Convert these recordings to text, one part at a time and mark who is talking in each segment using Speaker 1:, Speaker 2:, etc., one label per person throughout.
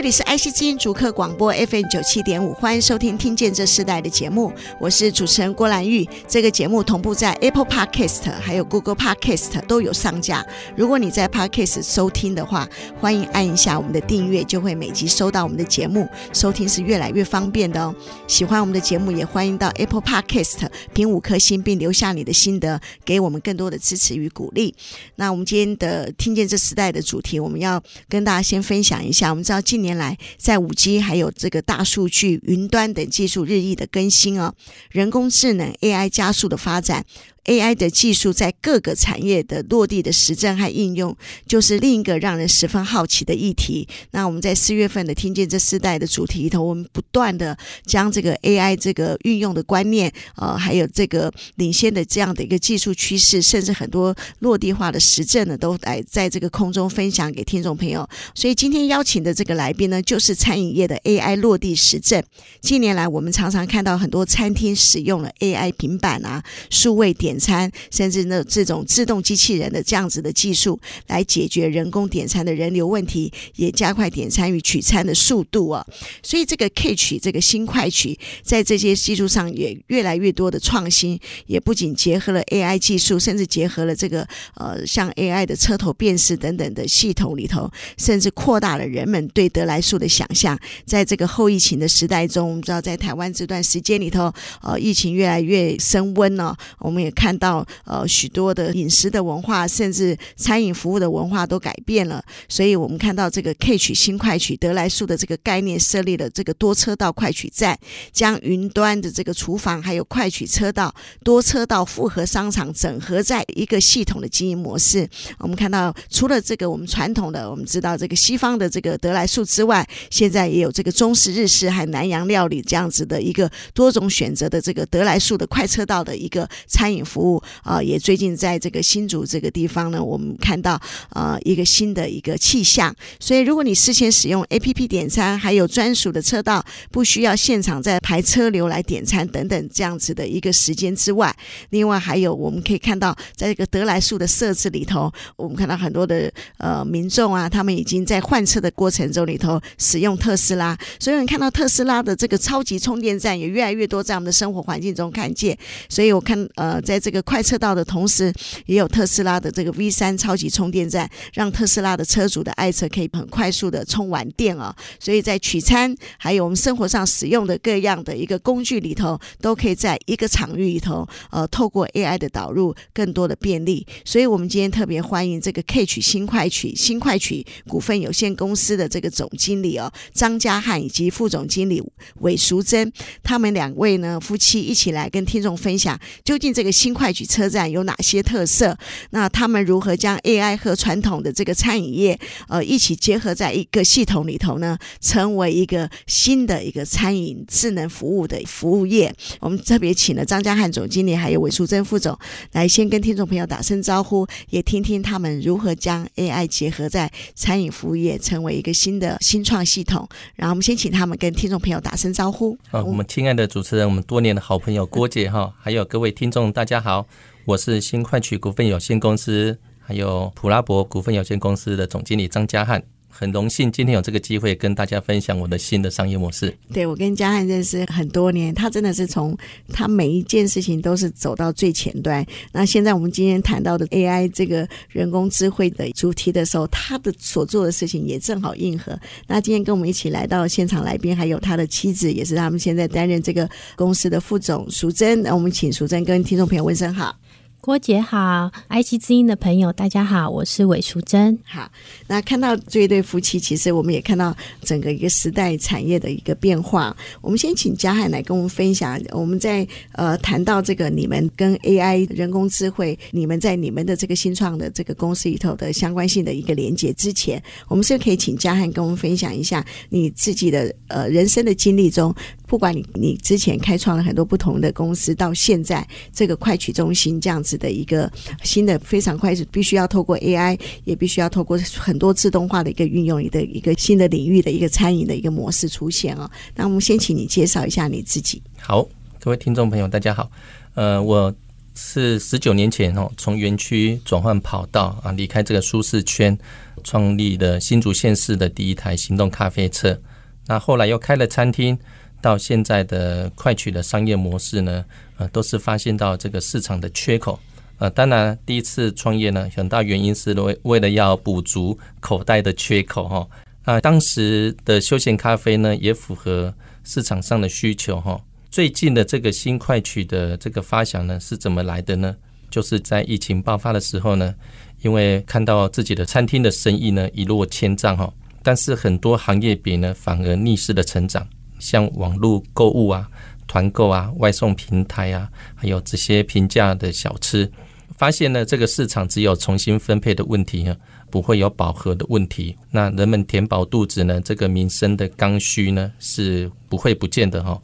Speaker 1: 这里是爱惜之音逐客广播 FM 九七点五，欢迎收听《听见这世代》的节目，我是主持人郭兰玉。这个节目同步在 Apple Podcast 还有 Google Podcast 都有上架。如果你在 Podcast 收听的话，欢迎按一下我们的订阅，就会每集收到我们的节目，收听是越来越方便的哦。喜欢我们的节目，也欢迎到 Apple Podcast 评五颗星，并留下你的心得，给我们更多的支持与鼓励。那我们今天的《听见这时代》的主题，我们要跟大家先分享一下。我们知道今年。年来，在五 G 还有这个大数据、云端等技术日益的更新哦，人工智能 AI 加速的发展。AI 的技术在各个产业的落地的实证和应用，就是另一个让人十分好奇的议题。那我们在四月份的听见这四代的主题里头，我们不断的将这个 AI 这个运用的观念，呃，还有这个领先的这样的一个技术趋势，甚至很多落地化的实证呢，都来在这个空中分享给听众朋友。所以今天邀请的这个来宾呢，就是餐饮业的 AI 落地实证。近年来，我们常常看到很多餐厅使用了 AI 平板啊、数位点。点餐，甚至呢这种自动机器人的这样子的技术，来解决人工点餐的人流问题，也加快点餐与取餐的速度啊。所以这个 K 取这个新快取，在这些技术上也越来越多的创新，也不仅结合了 AI 技术，甚至结合了这个呃像 AI 的车头辨识等等的系统里头，甚至扩大了人们对得来速的想象。在这个后疫情的时代中，我们知道在台湾这段时间里头，呃，疫情越来越升温了，我们也。看到呃许多的饮食的文化，甚至餐饮服务的文化都改变了，所以我们看到这个 K 取新快取得来速的这个概念，设立了这个多车道快取站，将云端的这个厨房还有快取车道、多车道复合商场整合在一个系统的经营模式。我们看到除了这个我们传统的，我们知道这个西方的这个得来速之外，现在也有这个中式、日式还有南洋料理这样子的一个多种选择的这个得来速的快车道的一个餐饮。服务啊，也最近在这个新竹这个地方呢，我们看到呃一个新的一个气象。所以，如果你事先使用 APP 点餐，还有专属的车道，不需要现场再排车流来点餐等等这样子的一个时间之外，另外还有我们可以看到，在这个得来树的设置里头，我们看到很多的呃民众啊，他们已经在换车的过程中里头使用特斯拉，所以你看到特斯拉的这个超级充电站也越来越多在我们的生活环境中看见。所以我看呃在这个快车道的同时，也有特斯拉的这个 V 三超级充电站，让特斯拉的车主的爱车可以很快速的充完电啊。所以在取餐，还有我们生活上使用的各样的一个工具里头，都可以在一个场域里头，呃，透过 AI 的导入，更多的便利。所以我们今天特别欢迎这个 K 取新快取新快取股份有限公司的这个总经理哦，张家汉以及副总经理韦淑珍，他们两位呢夫妻一起来跟听众分享，究竟这个新快取车站有哪些特色？那他们如何将 AI 和传统的这个餐饮业呃一起结合在一个系统里头呢？成为一个新的一个餐饮智能服务的服务业。我们特别请了张家汉总经理还有韦淑珍副总来先跟听众朋友打声招呼，也听听他们如何将 AI 结合在餐饮服务业，成为一个新的新创系统。然后我们先请他们跟听众朋友打声招呼。
Speaker 2: 好，我们亲爱的主持人，我们多年的好朋友郭姐哈，还有各位听众，大家好。我是新快取股份有限公司，还有普拉博股份有限公司的总经理张家汉，很荣幸今天有这个机会跟大家分享我的新的商业模式。
Speaker 1: 对，我跟家汉认识很多年，他真的是从他每一件事情都是走到最前端。那现在我们今天谈到的 AI 这个人工智慧的主题的时候，他的所做的事情也正好应和。那今天跟我们一起来到现场来宾，还有他的妻子，也是他们现在担任这个公司的副总淑珍。那我们请淑珍跟听众朋友问声好。
Speaker 3: 郭姐好，爱惜之音的朋友大家好，我是韦淑珍。
Speaker 1: 好，那看到这一对夫妻，其实我们也看到整个一个时代产业的一个变化。我们先请嘉汉来跟我们分享，我们在呃谈到这个你们跟 AI 人工智慧，你们在你们的这个新创的这个公司里头的相关性的一个连接之前，我们是可以请嘉汉跟我们分享一下你自己的呃人生的经历中。不管你你之前开创了很多不同的公司，到现在这个快取中心这样子的一个新的非常快，是必须要透过 AI，也必须要透过很多自动化的一个运用，你的一个新的领域的一个餐饮的一个模式出现啊。那我们先请你介绍一下你自己。
Speaker 2: 好，各位听众朋友，大家好。呃，我是十九年前哦，从园区转换跑道啊，离开这个舒适圈，创立了新竹县市的第一台行动咖啡车。那后来又开了餐厅，到现在的快取的商业模式呢，呃，都是发现到这个市场的缺口。呃，当然第一次创业呢，很大原因是为为了要补足口袋的缺口哈。啊，当时的休闲咖啡呢，也符合市场上的需求哈。最近的这个新快取的这个发想呢，是怎么来的呢？就是在疫情爆发的时候呢，因为看到自己的餐厅的生意呢一落千丈哈，但是很多行业别呢反而逆势的成长，像网络购物啊、团购啊、外送平台啊，还有这些平价的小吃，发现呢这个市场只有重新分配的问题啊，不会有饱和的问题。那人们填饱肚子呢，这个民生的刚需呢是不会不见的哈。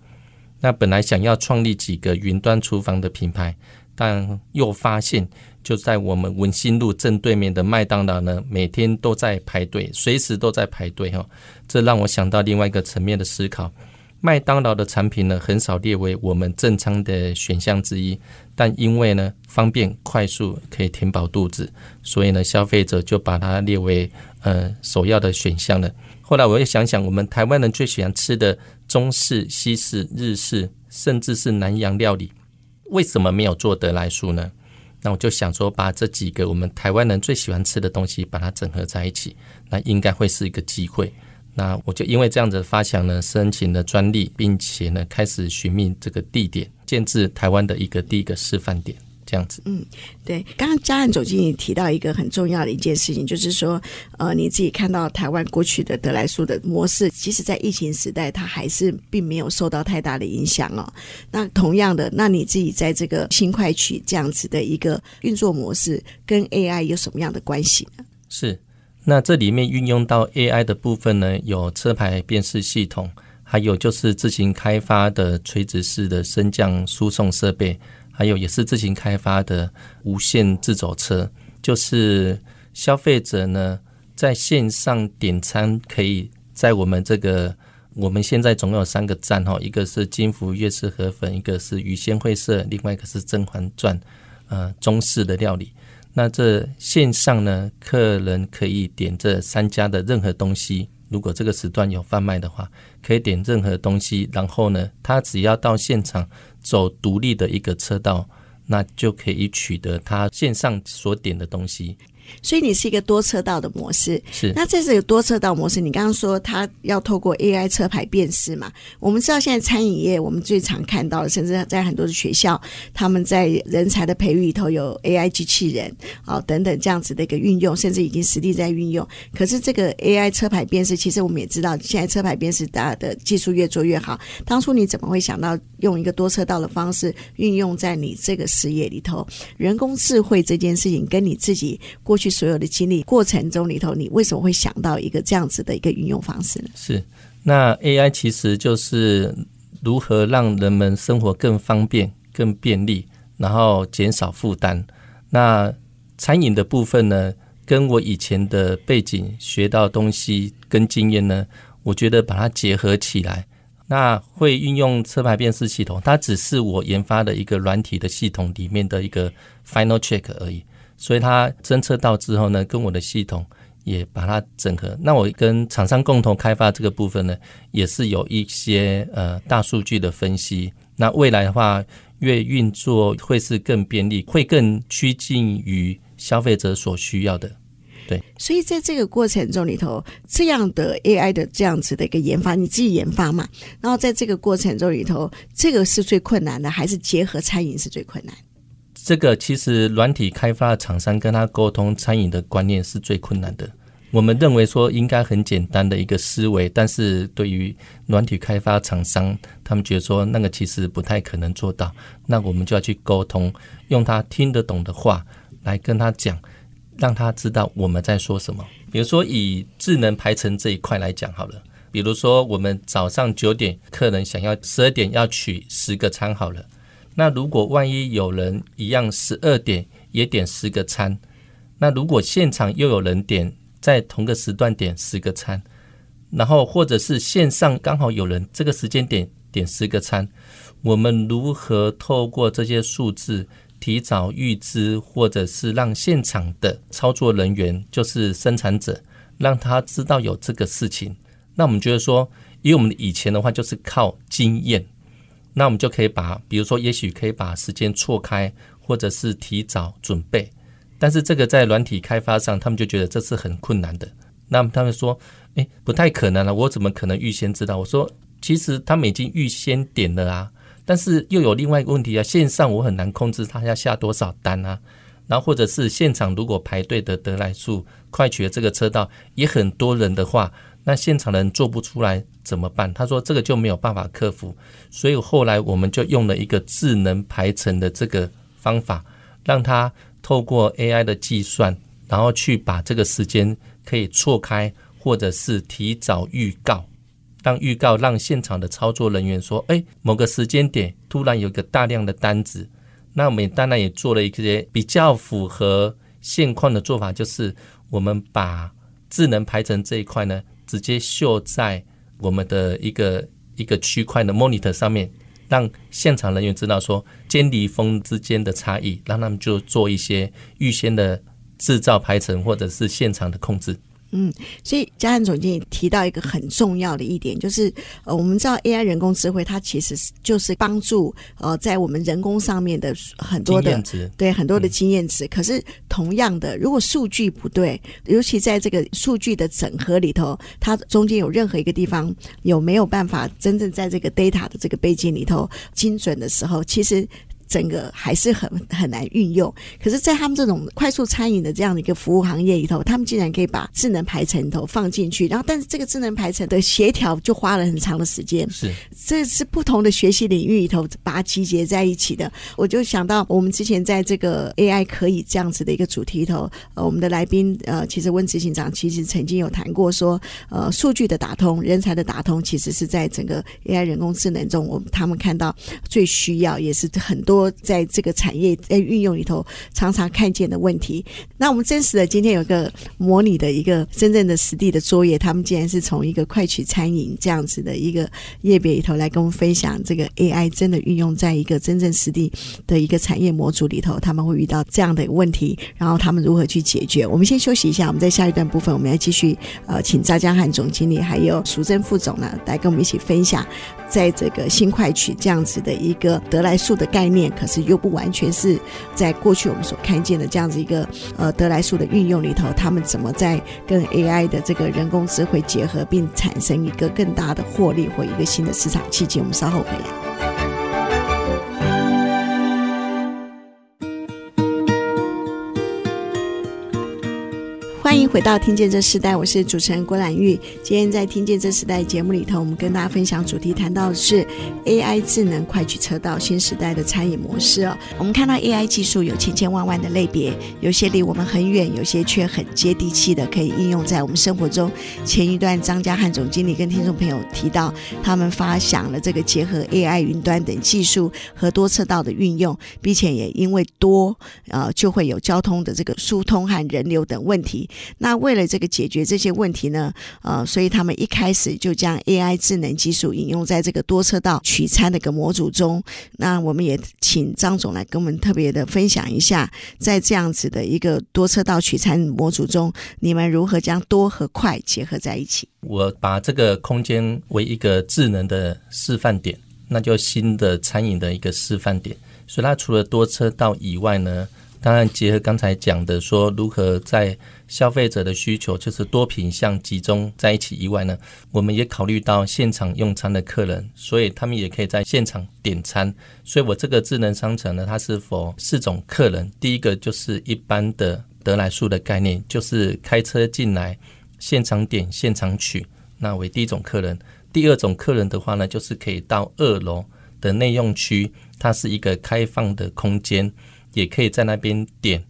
Speaker 2: 那本来想要创立几个云端厨房的品牌，但又发现就在我们文心路正对面的麦当劳呢，每天都在排队，随时都在排队哈。这让我想到另外一个层面的思考：麦当劳的产品呢，很少列为我们正餐的选项之一，但因为呢方便快速可以填饱肚子，所以呢消费者就把它列为呃首要的选项了。后来我又想想，我们台湾人最喜欢吃的。中式、西式、日式，甚至是南洋料理，为什么没有做得来速呢？那我就想说，把这几个我们台湾人最喜欢吃的东西，把它整合在一起，那应该会是一个机会。那我就因为这样子发想呢，申请了专利，并且呢，开始寻觅这个地点，建制台湾的一个第一个示范点。这样子，
Speaker 1: 嗯，对，刚刚嘉汉总经理提到一个很重要的一件事情，就是说，呃，你自己看到台湾过去的得来速的模式，即使在疫情时代，它还是并没有受到太大的影响哦。那同样的，那你自己在这个新快取这样子的一个运作模式，跟 AI 有什么样的关系呢？
Speaker 2: 是，那这里面运用到 AI 的部分呢，有车牌辨识系统，还有就是自行开发的垂直式的升降输送设备。还有也是自行开发的无线自走车，就是消费者呢在线上点餐，可以在我们这个我们现在总共有三个站哈，一个是金福粤式河粉，一个是鱼鲜会社，另外一个是甄嬛传，呃，中式的料理。那这线上呢，客人可以点这三家的任何东西。如果这个时段有贩卖的话，可以点任何东西，然后呢，他只要到现场走独立的一个车道，那就可以取得他线上所点的东西。
Speaker 1: 所以你是一个多车道的模式，
Speaker 2: 是。
Speaker 1: 那这是一个多车道模式，你刚刚说它要透过 AI 车牌辨识嘛？我们知道现在餐饮业，我们最常看到的，甚至在很多的学校，他们在人才的培育里头有 AI 机器人啊、哦、等等这样子的一个运用，甚至已经实地在运用。可是这个 AI 车牌辨识，其实我们也知道，现在车牌辨识大的技术越做越好。当初你怎么会想到用一个多车道的方式运用在你这个事业里头？人工智慧这件事情跟你自己过。过去所有的经历过程中里头，你为什么会想到一个这样子的一个运用方式呢？
Speaker 2: 是，那 AI 其实就是如何让人们生活更方便、更便利，然后减少负担。那餐饮的部分呢，跟我以前的背景学到东西跟经验呢，我觉得把它结合起来，那会运用车牌辨识系统，它只是我研发的一个软体的系统里面的一个 final check 而已。所以它侦测到之后呢，跟我的系统也把它整合。那我跟厂商共同开发这个部分呢，也是有一些呃大数据的分析。那未来的话，越运作会是更便利，会更趋近于消费者所需要的。对。
Speaker 1: 所以在这个过程中里头，这样的 AI 的这样子的一个研发，你自己研发嘛？然后在这个过程中里头，这个是最困难的，还是结合餐饮是最困难？
Speaker 2: 这个其实软体开发的厂商跟他沟通餐饮的观念是最困难的。我们认为说应该很简单的一个思维，但是对于软体开发厂商，他们觉得说那个其实不太可能做到。那我们就要去沟通，用他听得懂的话来跟他讲，让他知道我们在说什么。比如说以智能排程这一块来讲好了。比如说我们早上九点，客人想要十二点要取十个餐好了，那如果万一有人一样十二点也点十个餐，那如果现场又有人点在同个时段点十个餐，然后或者是线上刚好有人这个时间点点十个餐，我们如何透过这些数字提早预知，或者是让现场的操作人员，就是生产者，让他知道有这个事情？那我们觉得说，以我们以前的话就是靠经验，那我们就可以把，比如说，也许可以把时间错开，或者是提早准备。但是这个在软体开发上，他们就觉得这是很困难的。那么他们说，诶，不太可能了，我怎么可能预先知道？我说，其实他们已经预先点了啊。但是又有另外一个问题啊，线上我很难控制他要下多少单啊，然后或者是现场如果排队的得来速快取的这个车道也很多人的话，那现场的人做不出来怎么办？他说这个就没有办法克服，所以后来我们就用了一个智能排程的这个方法，让他透过 AI 的计算，然后去把这个时间可以错开，或者是提早预告。当预告让现场的操作人员说：“哎，某个时间点突然有个大量的单子。”那我们当然也做了一些比较符合现况的做法，就是我们把智能排程这一块呢，直接秀在我们的一个一个区块的 monitor 上面，让现场人员知道说尖离峰之间的差异，让他们就做一些预先的制造排程或者是现场的控制。
Speaker 1: 嗯，所以嘉汉总经理提到一个很重要的一点，就是呃，我们知道 AI 人工智慧，它其实是就是帮助呃，在我们人工上面的很多的对很多的经验值。可是同样的，如果数据不对，尤其在这个数据的整合里头，它中间有任何一个地方有没有办法真正在这个 data 的这个背景里头精准的时候，其实。整个还是很很难运用，可是，在他们这种快速餐饮的这样的一个服务行业里头，他们竟然可以把智能排程头放进去，然后，但是这个智能排程的协调就花了很长的时间。
Speaker 2: 是，
Speaker 1: 这是不同的学习领域里头把它集结在一起的。我就想到，我们之前在这个 AI 可以这样子的一个主题里头，呃，我们的来宾呃，其实温执行长其实曾经有谈过说，呃，数据的打通，人才的打通，其实是在整个 AI 人工智能中，我们他们看到最需要，也是很多。在这个产业在运用里头，常常看见的问题。那我们真实的今天有个模拟的一个真正的实地的作业，他们竟然是从一个快取餐饮这样子的一个业别里头来跟我们分享这个 AI 真的运用在一个真正实地的一个产业模组里头，他们会遇到这样的问题，然后他们如何去解决。我们先休息一下，我们在下一段部分我们要继续呃，请张江汉总经理还有淑珍副总呢来跟我们一起分享。在这个新快取这样子的一个得来速的概念，可是又不完全是在过去我们所看见的这样子一个呃德来树的运用里头，他们怎么在跟 AI 的这个人工智慧结合，并产生一个更大的获利或一个新的市场契机？我们稍后回来。回到《听见这时代》，我是主持人郭兰玉。今天在《听见这时代》节目里头，我们跟大家分享主题，谈到的是 AI 智能快取车道新时代的餐饮模式哦。我们看到 AI 技术有千千万万的类别，有些离我们很远，有些却很接地气的，可以应用在我们生活中。前一段张家汉总经理跟听众朋友提到，他们发想了这个结合 AI 云端等技术和多车道的运用，并且也因为多，呃，就会有交通的这个疏通和人流等问题。那为了这个解决这些问题呢，呃，所以他们一开始就将 AI 智能技术引用在这个多车道取餐的一个模组中。那我们也请张总来跟我们特别的分享一下，在这样子的一个多车道取餐模组中，你们如何将多和快结合在一起？
Speaker 2: 我把这个空间为一个智能的示范点，那就新的餐饮的一个示范点。所以它除了多车道以外呢，当然结合刚才讲的说如何在消费者的需求就是多品项集中在一起以外呢，我们也考虑到现场用餐的客人，所以他们也可以在现场点餐。所以我这个智能商城呢，它是否四种客人。第一个就是一般的得来速的概念，就是开车进来现场点现场取，那为第一种客人。第二种客人的话呢，就是可以到二楼的内用区，它是一个开放的空间，也可以在那边点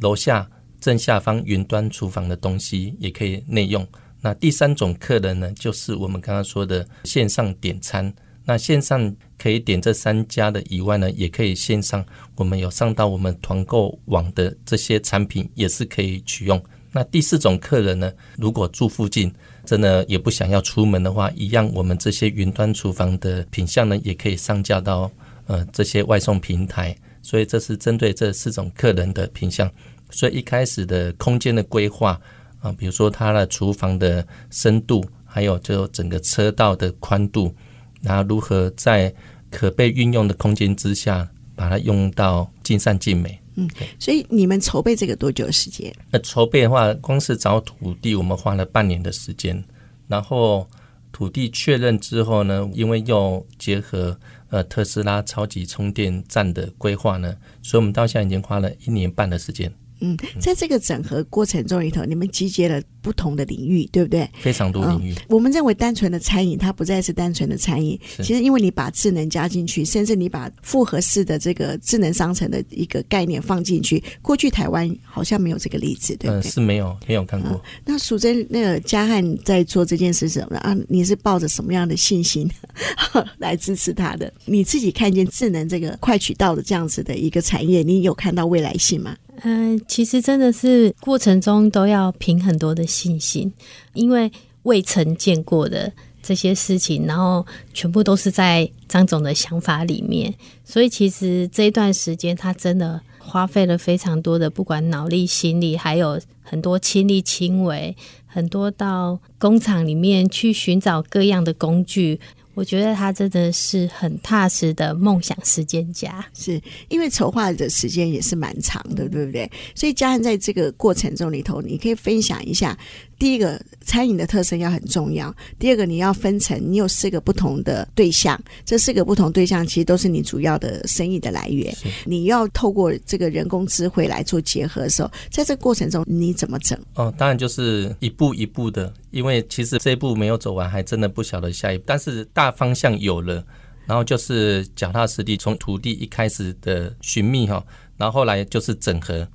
Speaker 2: 楼下。正下方云端厨房的东西也可以内用，那第三种客人呢，就是我们刚刚说的线上点餐。那线上可以点这三家的以外呢，也可以线上，我们有上到我们团购网的这些产品，也是可以取用。那第四种客人呢，如果住附近，真的也不想要出门的话，一样我们这些云端厨房的品相呢，也可以上架到呃这些外送平台。所以这是针对这四种客人的品相。所以一开始的空间的规划啊，比如说它的厨房的深度，还有就整个车道的宽度。然后如何在可被运用的空间之下，把它用到尽善尽美？
Speaker 1: 嗯，所以你们筹备这个多久时间？
Speaker 2: 那筹备的话，光是找土地，我们花了半年的时间。然后土地确认之后呢，因为又结合呃特斯拉超级充电站的规划呢，所以我们到现在已经花了一年半的时间。
Speaker 1: 嗯，在这个整合过程中里头，你们集结了不同的领域，对不对？
Speaker 2: 非常多领域。
Speaker 1: 嗯，我们认为单纯的餐饮，它不再是单纯的餐饮。其实，因为你把智能加进去，甚至你把复合式的这个智能商城的一个概念放进去，过去台湾好像没有这个例子，对不对？
Speaker 2: 嗯，是没有，没有看过。嗯，
Speaker 1: 那淑珍，那个嘉汉在做这件事什么啊？你是抱着什么样的信心 来支持他的？你自己看见智能这个快渠道的这样子的一个产业，你有看到未来性吗？
Speaker 3: 嗯，其实真的是过程中都要凭很多的信心，因为未曾见过的这些事情，然后全部都是在张总的想法里面，所以其实这一段时间他真的花费了非常多的，不管脑力、心力，还有很多亲力亲为，很多到工厂里面去寻找各样的工具。我觉得他真的是很踏实的梦想时间家，
Speaker 1: 是因为筹划的时间也是蛮长的，对不对？所以家人在这个过程中里头，你可以分享一下。第一个，餐饮的特色要很重要。第二个，你要分成，你有四个不同的对象，这四个不同对象其实都是你主要的生意的来源。你要透过这个人工智慧来做结合的时候，在这个过程中你怎么整？
Speaker 2: 哦，当然就是一步一步的，因为其实这一步没有走完，还真的不晓得下一步。但是大方向有了，然后就是脚踏实地，从土地一开始的寻觅哈，然后后来就是整合，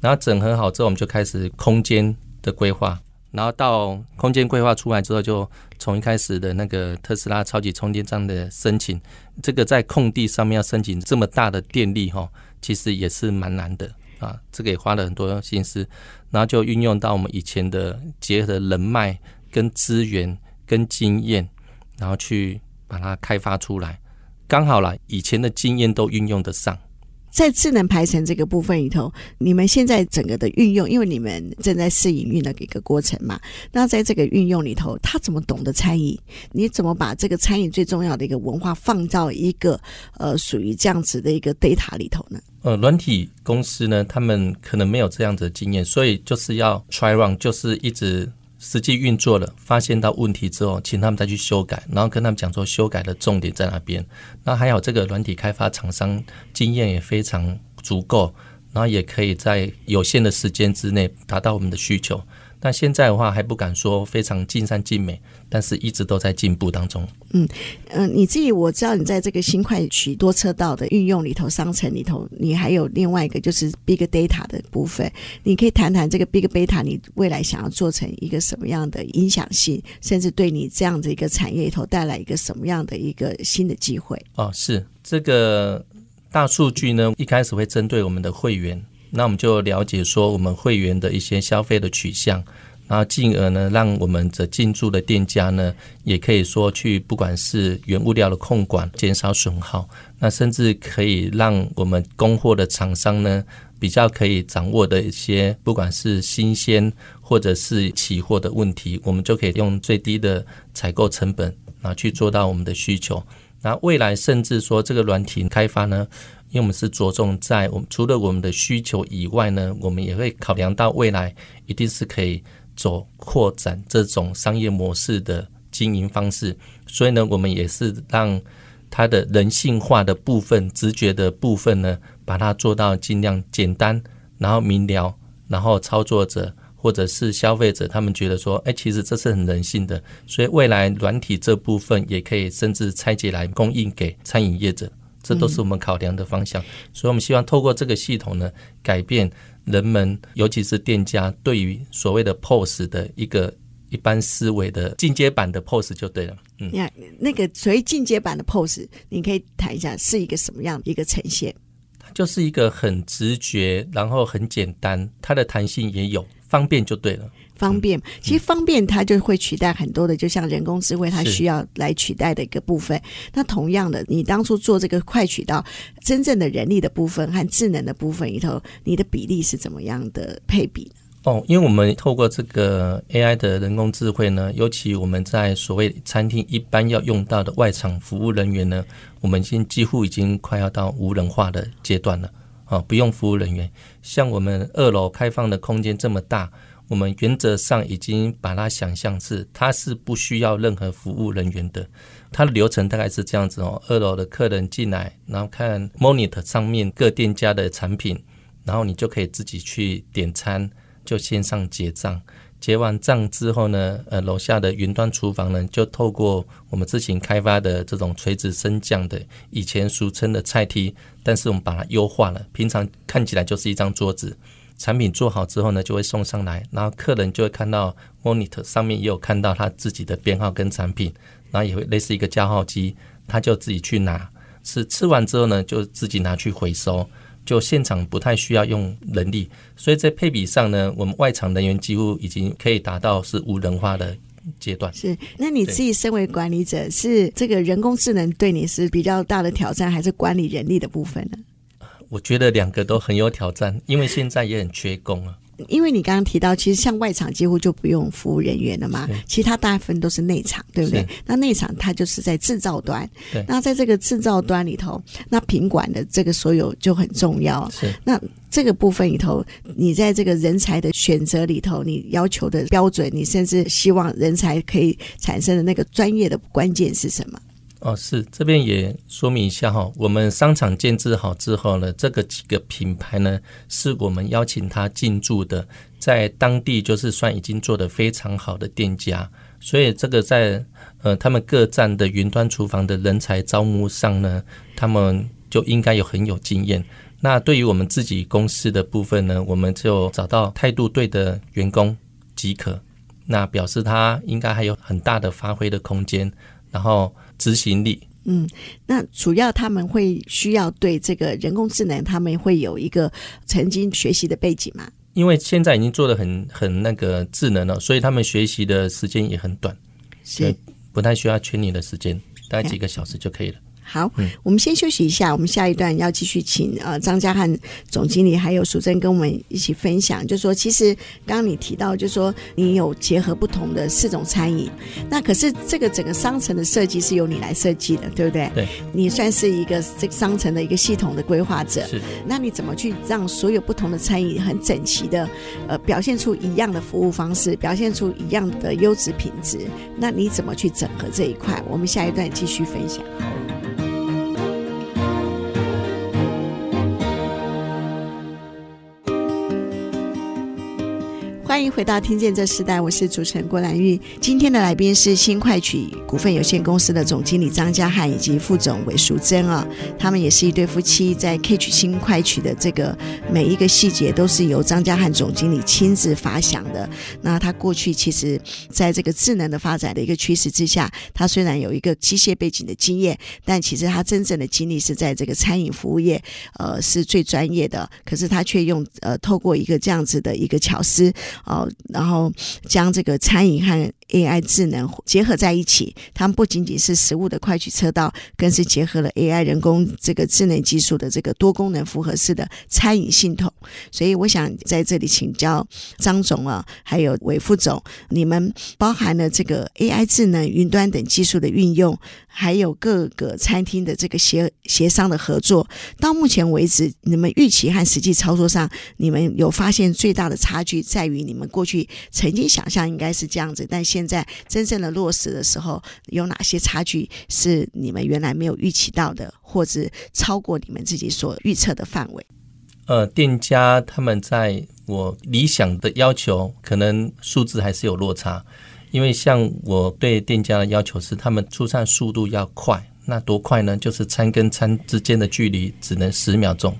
Speaker 2: 然后整合好之后，我们就开始空间的规划。然后到空间规划出来之后，就从一开始的那个特斯拉超级充电站的申请，这个在空地上面要申请这么大的电力哈，其实也是蛮难的啊。这个也花了很多心思，然后就运用到我们以前的结合人脉、跟资源、跟经验，然后去把它开发出来，刚好啦，以前的经验都运用得上。
Speaker 1: 在智能排程这个部分里头，你们现在整个的运用，因为你们正在试营运的一个过程嘛，那在这个运用里头，他怎么懂得餐饮？你怎么把这个餐饮最重要的一个文化放到一个呃属于这样子的一个 data 里头呢？
Speaker 2: 呃，软体公司呢，他们可能没有这样子的经验，所以就是要 try run，就是一直。实际运作了，发现到问题之后，请他们再去修改，然后跟他们讲说修改的重点在哪边。那还有这个软体开发厂商经验也非常足够，然后也可以在有限的时间之内达到我们的需求。那现在的话还不敢说非常尽善尽美，但是一直都在进步当中。
Speaker 1: 嗯嗯、呃，你自己我知道你在这个新快取多车道的运用里头，商城里头，你还有另外一个就是 Big Data 的部分，你可以谈谈这个 Big Data，你未来想要做成一个什么样的影响性，甚至对你这样的一个产业里头带来一个什么样的一个新的机会？
Speaker 2: 哦，是这个大数据呢，一开始会针对我们的会员。那我们就了解说，我们会员的一些消费的取向，然后进而呢，让我们的进驻的店家呢，也可以说去，不管是原物料的控管，减少损耗，那甚至可以让我们供货的厂商呢，比较可以掌握的一些，不管是新鲜或者是起货的问题，我们就可以用最低的采购成本，然后去做到我们的需求。那未来甚至说这个软体开发呢，因为我们是着重在我们除了我们的需求以外呢，我们也会考量到未来一定是可以走扩展这种商业模式的经营方式，所以呢，我们也是让它的人性化的部分、直觉的部分呢，把它做到尽量简单，然后明了，然后操作者或者是消费者他们觉得说，哎，其实这是很人性的，所以未来软体这部分也可以甚至拆解来供应给餐饮业者。这都是我们考量的方向，所以我们希望透过这个系统呢，改变人们，尤其是店家对于所谓的 POS 的一个一般思维的进阶版的 POS 就对了。嗯，
Speaker 1: 那那个所谓进阶版的 POS，你可以谈一下是一个什么样的一个呈现？
Speaker 2: 它就是一个很直觉，然后很简单，它的弹性也有，方便就对了。
Speaker 1: 方便，其实方便它就会取代很多的，就像人工智慧，它需要来取代的一个部分。那同样的，你当初做这个快取道，真正的人力的部分和智能的部分里头，你的比例是怎么样的配比呢？
Speaker 2: 哦，因为我们透过这个 AI 的人工智慧呢，尤其我们在所谓餐厅一般要用到的外场服务人员呢，我们已经几乎已经快要到无人化的阶段了。啊，不用服务人员，像我们二楼开放的空间这么大。我们原则上已经把它想象是，它是不需要任何服务人员的。它的流程大概是这样子哦：二楼的客人进来，然后看 monitor 上面各店家的产品，然后你就可以自己去点餐，就线上结账。结完账之后呢，呃，楼下的云端厨房呢，就透过我们之前开发的这种垂直升降的，以前俗称的菜梯，但是我们把它优化了，平常看起来就是一张桌子。产品做好之后呢，就会送上来，然后客人就会看到 monitor 上面也有看到他自己的编号跟产品，然后也会类似一个加号机，他就自己去拿，是吃完之后呢，就自己拿去回收，就现场不太需要用人力，所以在配比上呢，我们外场人员几乎已经可以达到是无人化的阶段。
Speaker 1: 是，那你自己身为管理者，是这个人工智能对你是比较大的挑战，还是管理人力的部分呢？
Speaker 2: 我觉得两个都很有挑战，因为现在也很缺工啊。
Speaker 1: 因为你刚刚提到，其实像外场几乎就不用服务人员了嘛，其他大部分都是内场，对不对？那内场它就是在制造端，那在这个制造端里头，那品管的这个所有就很重要。
Speaker 2: 是，
Speaker 1: 那这个部分里头，你在这个人才的选择里头，你要求的标准，你甚至希望人才可以产生的那个专业的关键是什么？
Speaker 2: 哦，是这边也说明一下哈，我们商场建置好之后呢，这个几个品牌呢，是我们邀请他进驻的，在当地就是算已经做得非常好的店家，所以这个在呃他们各站的云端厨房的人才招募上呢，他们就应该有很有经验。那对于我们自己公司的部分呢，我们就找到态度对的员工即可，那表示他应该还有很大的发挥的空间，然后。执行力，
Speaker 1: 嗯，那主要他们会需要对这个人工智能，他们会有一个曾经学习的背景吗？
Speaker 2: 因为现在已经做的很很那个智能了，所以他们学习的时间也很短，
Speaker 1: 是
Speaker 2: 不太需要全年的时间，大概几个小时就可以了。
Speaker 1: 好，我们先休息一下。我们下一段要继续请呃张家汉总经理还有淑珍跟我们一起分享，就是说其实刚刚你提到，就是说你有结合不同的四种餐饮，那可是这个整个商城的设计是由你来设计的，对不对？
Speaker 2: 对，
Speaker 1: 你算是一个这个商城的一个系统的规划者。
Speaker 2: 是，
Speaker 1: 那你怎么去让所有不同的餐饮很整齐的呃表现出一样的服务方式，表现出一样的优质品质？那你怎么去整合这一块？我们下一段继续分享。欢迎回到《听见这时代》，我是主持人郭兰玉。今天的来宾是新快取股份有限公司的总经理张家汉以及副总韦淑珍啊，他们也是一对夫妻，在 Catch 新快取的这个每一个细节都是由张家汉总经理亲自发想的。那他过去其实在这个智能的发展的一个趋势之下，他虽然有一个机械背景的经验，但其实他真正的经历是在这个餐饮服务业，呃，是最专业的。可是他却用呃透过一个这样子的一个巧思。哦，然后将这个餐饮和 AI 智能结合在一起，他们不仅仅是食物的快取车道，更是结合了 AI 人工这个智能技术的这个多功能复合式的餐饮系统。所以，我想在这里请教张总啊，还有韦副总，你们包含了这个 AI 智能、云端等技术的运用，还有各个餐厅的这个协协商的合作，到目前为止，你们预期和实际操作上，你们有发现最大的差距在于你们过去曾经想象应该是这样子，但现现在真正的落实的时候，有哪些差距是你们原来没有预期到的，或者超过你们自己所预测的范围？
Speaker 2: 呃，店家他们在我理想的要求，可能数字还是有落差，因为像我对店家的要求是，他们出餐速度要快，那多快呢？就是餐跟餐之间的距离只能十秒钟，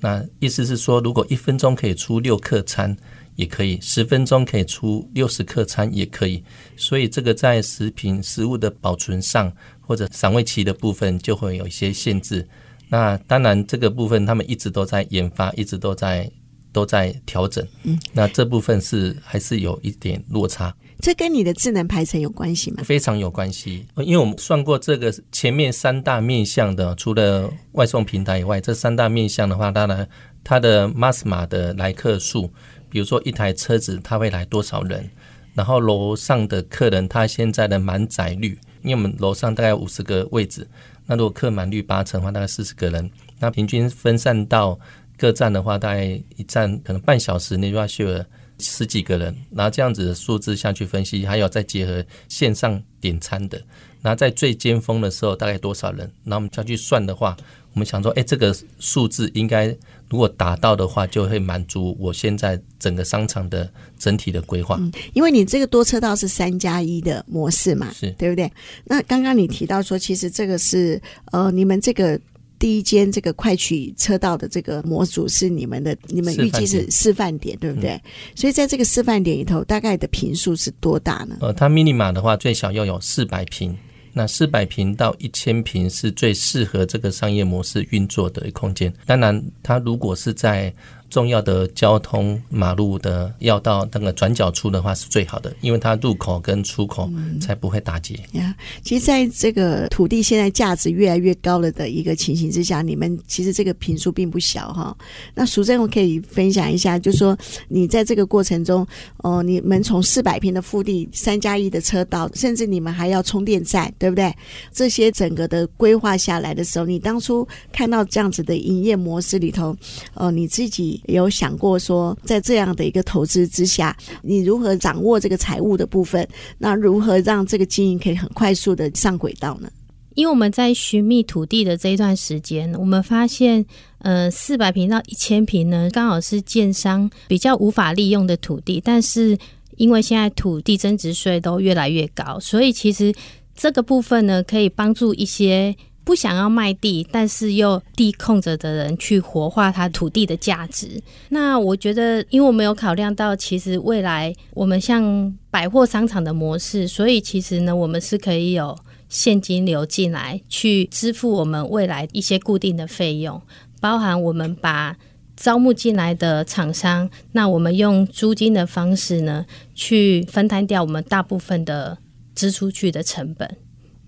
Speaker 2: 那意思是说，如果一分钟可以出六客餐。也可以，十分钟可以出六十克餐也可以。所以这个在食品食物的保存上，或者赏味期的部分就会有一些限制。那当然这个部分他们一直都在研发，一直都在都在调整。嗯，那这部分是还是有一点落差。
Speaker 1: 这跟你的智能排程有关系吗？
Speaker 2: 非常有关系，因为我们算过这个前面三大面向的，除了外送平台以外，这三大面向的话，当然它的 MASMA 的来客数，比如说一台车子它会来多少人，然后楼上的客人他现在的满载率，因为我们楼上大概五十个位置，那如果客满率八成的话，大概四十个人，那平均分散到各站的话，大概一站可能半小时内就要需要。十几个人，然后这样子的数字下去分析，还有再结合线上点餐的，然后在最尖峰的时候大概多少人？那我们再去算的话，我们想说，哎，这个数字应该如果达到的话，就会满足我现在整个商场的整体的规划。嗯，
Speaker 1: 因为你这个多车道是三加一的模式嘛，
Speaker 2: 是
Speaker 1: 对不对？那刚刚你提到说，其实这个是呃，你们这个。第一间这个快取车道的这个模组是你们的，你们预计是示范点，对不对？嗯、所以在这个示范点里头，大概的坪数是多大呢？
Speaker 2: 呃，它 Minima 的话，最小要有四百坪，那四百平到一千平是最适合这个商业模式运作的空间。当然，它如果是在重要的交通马路的要到那个转角处的话是最好的，因为它入口跟出口才不会打结。
Speaker 1: 呀、嗯，其实在这个土地现在价值越来越高了的一个情形之下，你们其实这个坪数并不小哈。那淑珍，我可以分享一下，就是说你在这个过程中，哦，你们从四百平的腹地，三加一的车道，甚至你们还要充电站，对不对？这些整个的规划下来的时候，你当初看到这样子的营业模式里头，哦，你自己。有想过说，在这样的一个投资之下，你如何掌握这个财务的部分？那如何让这个经营可以很快速的上轨道呢？
Speaker 3: 因为我们在寻觅土地的这一段时间，我们发现，呃，四百平到一千平呢，刚好是建商比较无法利用的土地。但是因为现在土地增值税都越来越高，所以其实这个部分呢，可以帮助一些。不想要卖地，但是又地空着的人去活化他土地的价值。那我觉得，因为我们有考量到，其实未来我们像百货商场的模式，所以其实呢，我们是可以有现金流进来，去支付我们未来一些固定的费用，包含我们把招募进来的厂商，那我们用租金的方式呢，去分摊掉我们大部分的支出去的成本。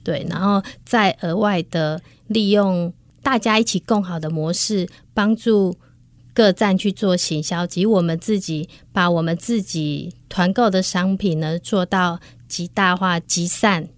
Speaker 3: 对，然后再额外的利用大家一起共好的模式，帮助各站去做行销，及我们自己把我们自己团购的商品呢做到极大化、集散，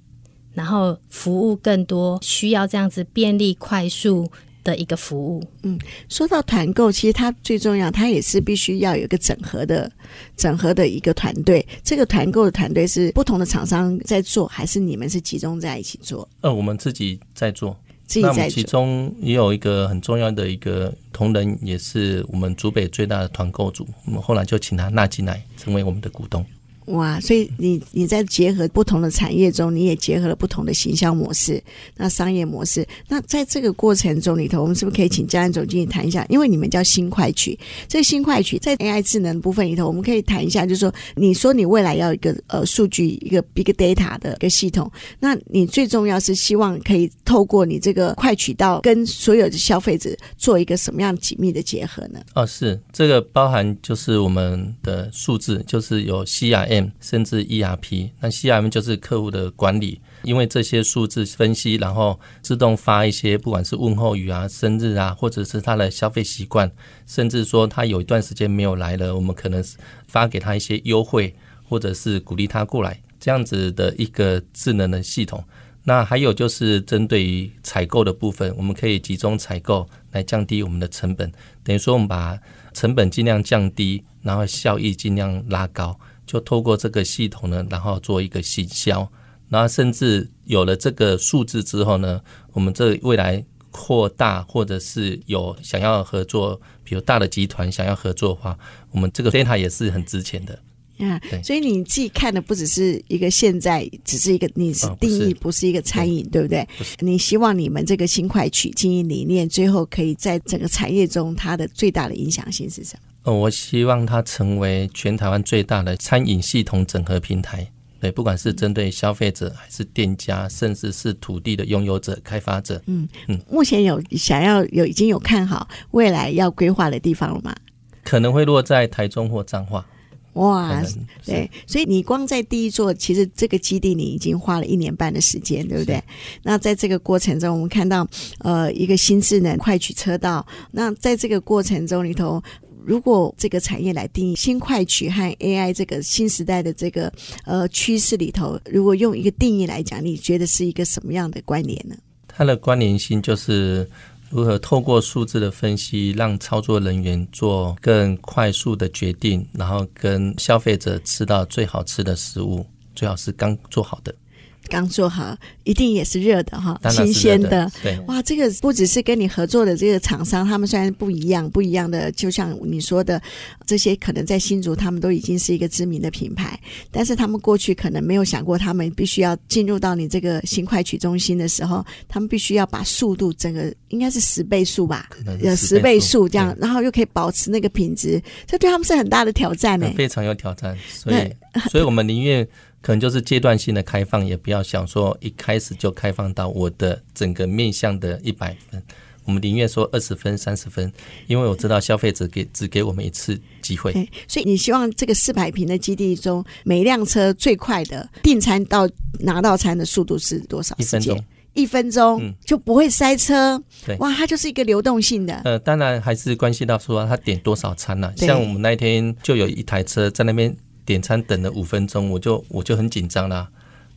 Speaker 3: 然后服务更多需要这样子便利、快速。的一个服务，
Speaker 1: 嗯，说到团购，其实它最重要，它也是必须要有一个整合的、整合的一个团队。这个团购的团队是不同的厂商在做，还是你们是集中在一起做？
Speaker 2: 呃，我们自己在做，
Speaker 1: 自己在做。那
Speaker 2: 其中也有一个很重要的一个同仁，也是我们竹北最大的团购组。我们后来就请他纳进来，成为我们的股东。
Speaker 1: 哇，所以你你在结合不同的产业中，你也结合了不同的行销模式，那商业模式。那在这个过程中里头，我们是不是可以请教安总经理谈一下？因为你们叫新快取，这个新快取在 AI 智能部分里头，我们可以谈一下，就是说，你说你未来要一个呃数据一个 big data 的一个系统，那你最重要是希望可以透过你这个快渠道跟所有的消费者做一个什么样紧密的结合呢？
Speaker 2: 哦，是这个包含就是我们的数字，就是有 M。甚至 ERP，那 CRM 就是客户的管理，因为这些数字分析，然后自动发一些不管是问候语啊、生日啊，或者是他的消费习惯，甚至说他有一段时间没有来了，我们可能发给他一些优惠，或者是鼓励他过来，这样子的一个智能的系统。那还有就是针对于采购的部分，我们可以集中采购来降低我们的成本，等于说我们把成本尽量降低，然后效益尽量拉高。就透过这个系统呢，然后做一个行销，然后甚至有了这个数字之后呢，我们这未来扩大或者是有想要合作，比如大的集团想要合作的话，我们这个 data 也是很值钱的。
Speaker 1: 啊，所以你自己看的不只是一个现在，只是一个你是定义，不是一个餐饮，对不对？你希望你们这个新快取经营理念，最后可以在整个产业中，它的最大的影响性是什么？
Speaker 2: 呃，我希望它成为全台湾最大的餐饮系统整合平台。对，不管是针对消费者，还是店家，甚至是土地的拥有者、开发者。
Speaker 1: 嗯嗯，目前有想要有已经有看好未来要规划的地方了吗？
Speaker 2: 可能会落在台中或彰化。
Speaker 1: 哇，对，所以你光在第一座，其实这个基地你已经花了一年半的时间，对不对？那在这个过程中，我们看到呃一个新智能快取车道，那在这个过程中里头。如果这个产业来定义新快取和 AI 这个新时代的这个呃趋势里头，如果用一个定义来讲，你觉得是一个什么样的关联呢？
Speaker 2: 它的关联性就是如何透过数字的分析，让操作人员做更快速的决定，然后跟消费者吃到最好吃的食物，最好是刚做好的。
Speaker 1: 刚做好，一定也是热的哈，
Speaker 2: 新
Speaker 1: 鲜的。
Speaker 2: 对，
Speaker 1: 哇，这个不只是跟你合作的这个厂商，他们虽然不一样，不一样的，就像你说的，这些可能在新竹，他们都已经是一个知名的品牌，但是他们过去可能没有想过，他们必须要进入到你这个新快取中心的时候，他们必须要把速度整个应该是十倍速吧，有十倍速这样，然后又可以保持那个品质，这对他们是很大的挑战呢，
Speaker 2: 非常有挑战。所以，所以我们宁愿。可能就是阶段性的开放，也不要想说一开始就开放到我的整个面向的一百分。我们宁愿说二十分、三十分，因为我知道消费者给只给我们一次机会。
Speaker 1: 所以你希望这个四百平的基地中，每一辆车最快的订餐到拿到餐的速度是多少？
Speaker 2: 一分钟，
Speaker 1: 一分钟就不会塞车。对，哇，它就是一个流动性的。
Speaker 2: 呃，当然还是关系到说他点多少餐了啊。像我们那一天就有一台车在那边。点餐等了五分钟，我就我就很紧张啦，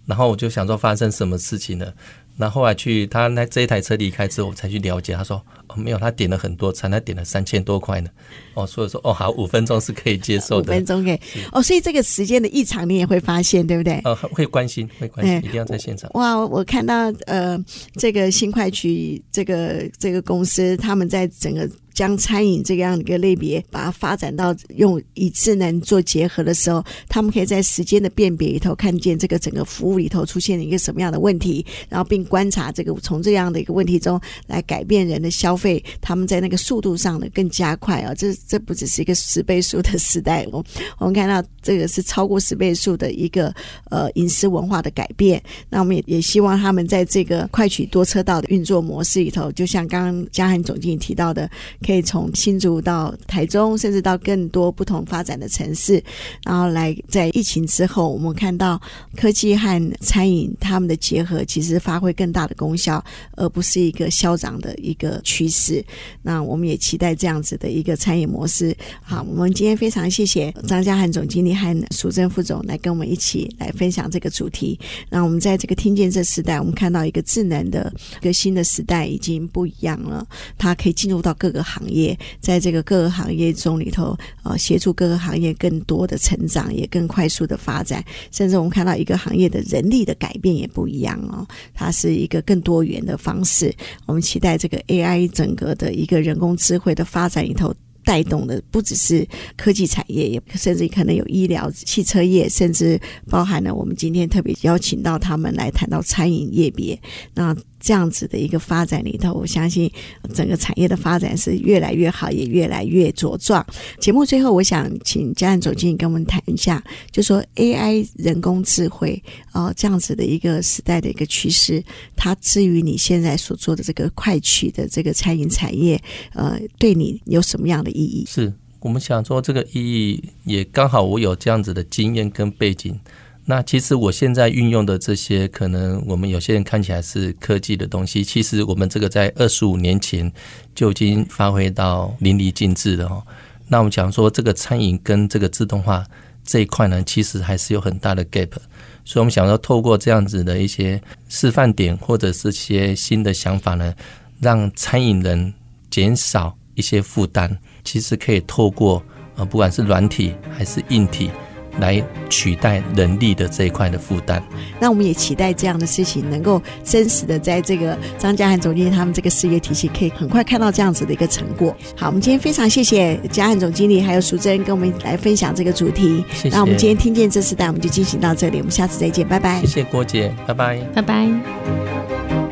Speaker 2: 然后我就想说发生什么事情了。那后，后来去他那这一台车离开之后，我才去了解，他说哦没有，他点了很多餐，他点了三千多块呢。哦，所以说哦好，五分钟是可以接受的，
Speaker 1: 五分钟可以。哦，所以这个时间的异常你也会发现，对不对？
Speaker 2: 呃，会关心，会关心，一定要在现场。
Speaker 1: 哇，我看到呃这个新快取这个这个公司，他们在整个。将餐饮这样一个类别，把它发展到用以智能做结合的时候，他们可以在时间的辨别里头看见这个整个服务里头出现了一个什么样的问题，然后并观察这个从这样的一个问题中来改变人的消费，他们在那个速度上呢更加快啊！这这不只是一个十倍速的时代，我我们看到这个是超过十倍速的一个呃饮食文化的改变。那我们也也希望他们在这个快取多车道的运作模式里头，就像刚刚嘉涵总经理提到的。可以从新竹到台中，甚至到更多不同发展的城市，然后来在疫情之后，我们看到科技和餐饮他们的结合，其实发挥更大的功效，而不是一个消长的一个趋势。那我们也期待这样子的一个餐饮模式。好，我们今天非常谢谢张家涵总经理和苏正副总来跟我们一起来分享这个主题。那我们在这个听见这时代，我们看到一个智能的一个新的时代已经不一样了，它可以进入到各个行。行业在这个各个行业中里头，呃，协助各个行业更多的成长，也更快速的发展。甚至我们看到一个行业的人力的改变也不一样哦，它是一个更多元的方式。我们期待这个 AI 整个的一个人工智慧的发展里头，带动的不只是科技产业，也甚至可能有医疗、汽车业，甚至包含了我们今天特别邀请到他们来谈到餐饮业别。那这样子的一个发展里头，我相信整个产业的发展是越来越好，也越来越茁壮。节目最后，我想请嘉涵总经理跟我们谈一下，就说 AI 人工智慧啊、这样子的一个时代的一个趋势，它至于你现在所做的这个快取的这个餐饮产业，呃，对你有什么样的意义？
Speaker 2: 是我们想说，这个意义也刚好我有这样子的经验跟背景。那其实我现在运用的这些，可能我们有些人看起来是科技的东西，其实我们这个在二十五年前就已经发挥到淋漓尽致了哦。那我们讲说这个餐饮跟这个自动化这一块呢，其实还是有很大的 gap，所以我们想要透过这样子的一些示范点或者是些新的想法呢，让餐饮人减少一些负担，其实可以透过呃不管是软体还是硬体。来取代人力的这一块的负担，
Speaker 1: 那我们也期待这样的事情能够真实的在这个张家涵总经理他们这个事业体系，可以很快看到这样子的一个成果。好，我们今天非常谢谢家汉总经理还有淑珍跟我们来分享这个主题。
Speaker 2: 谢谢。
Speaker 1: 那我们今天听见这次代，我们就进行到这里，我们下次再见，拜拜。
Speaker 2: 谢谢郭姐，拜拜，
Speaker 3: 拜拜。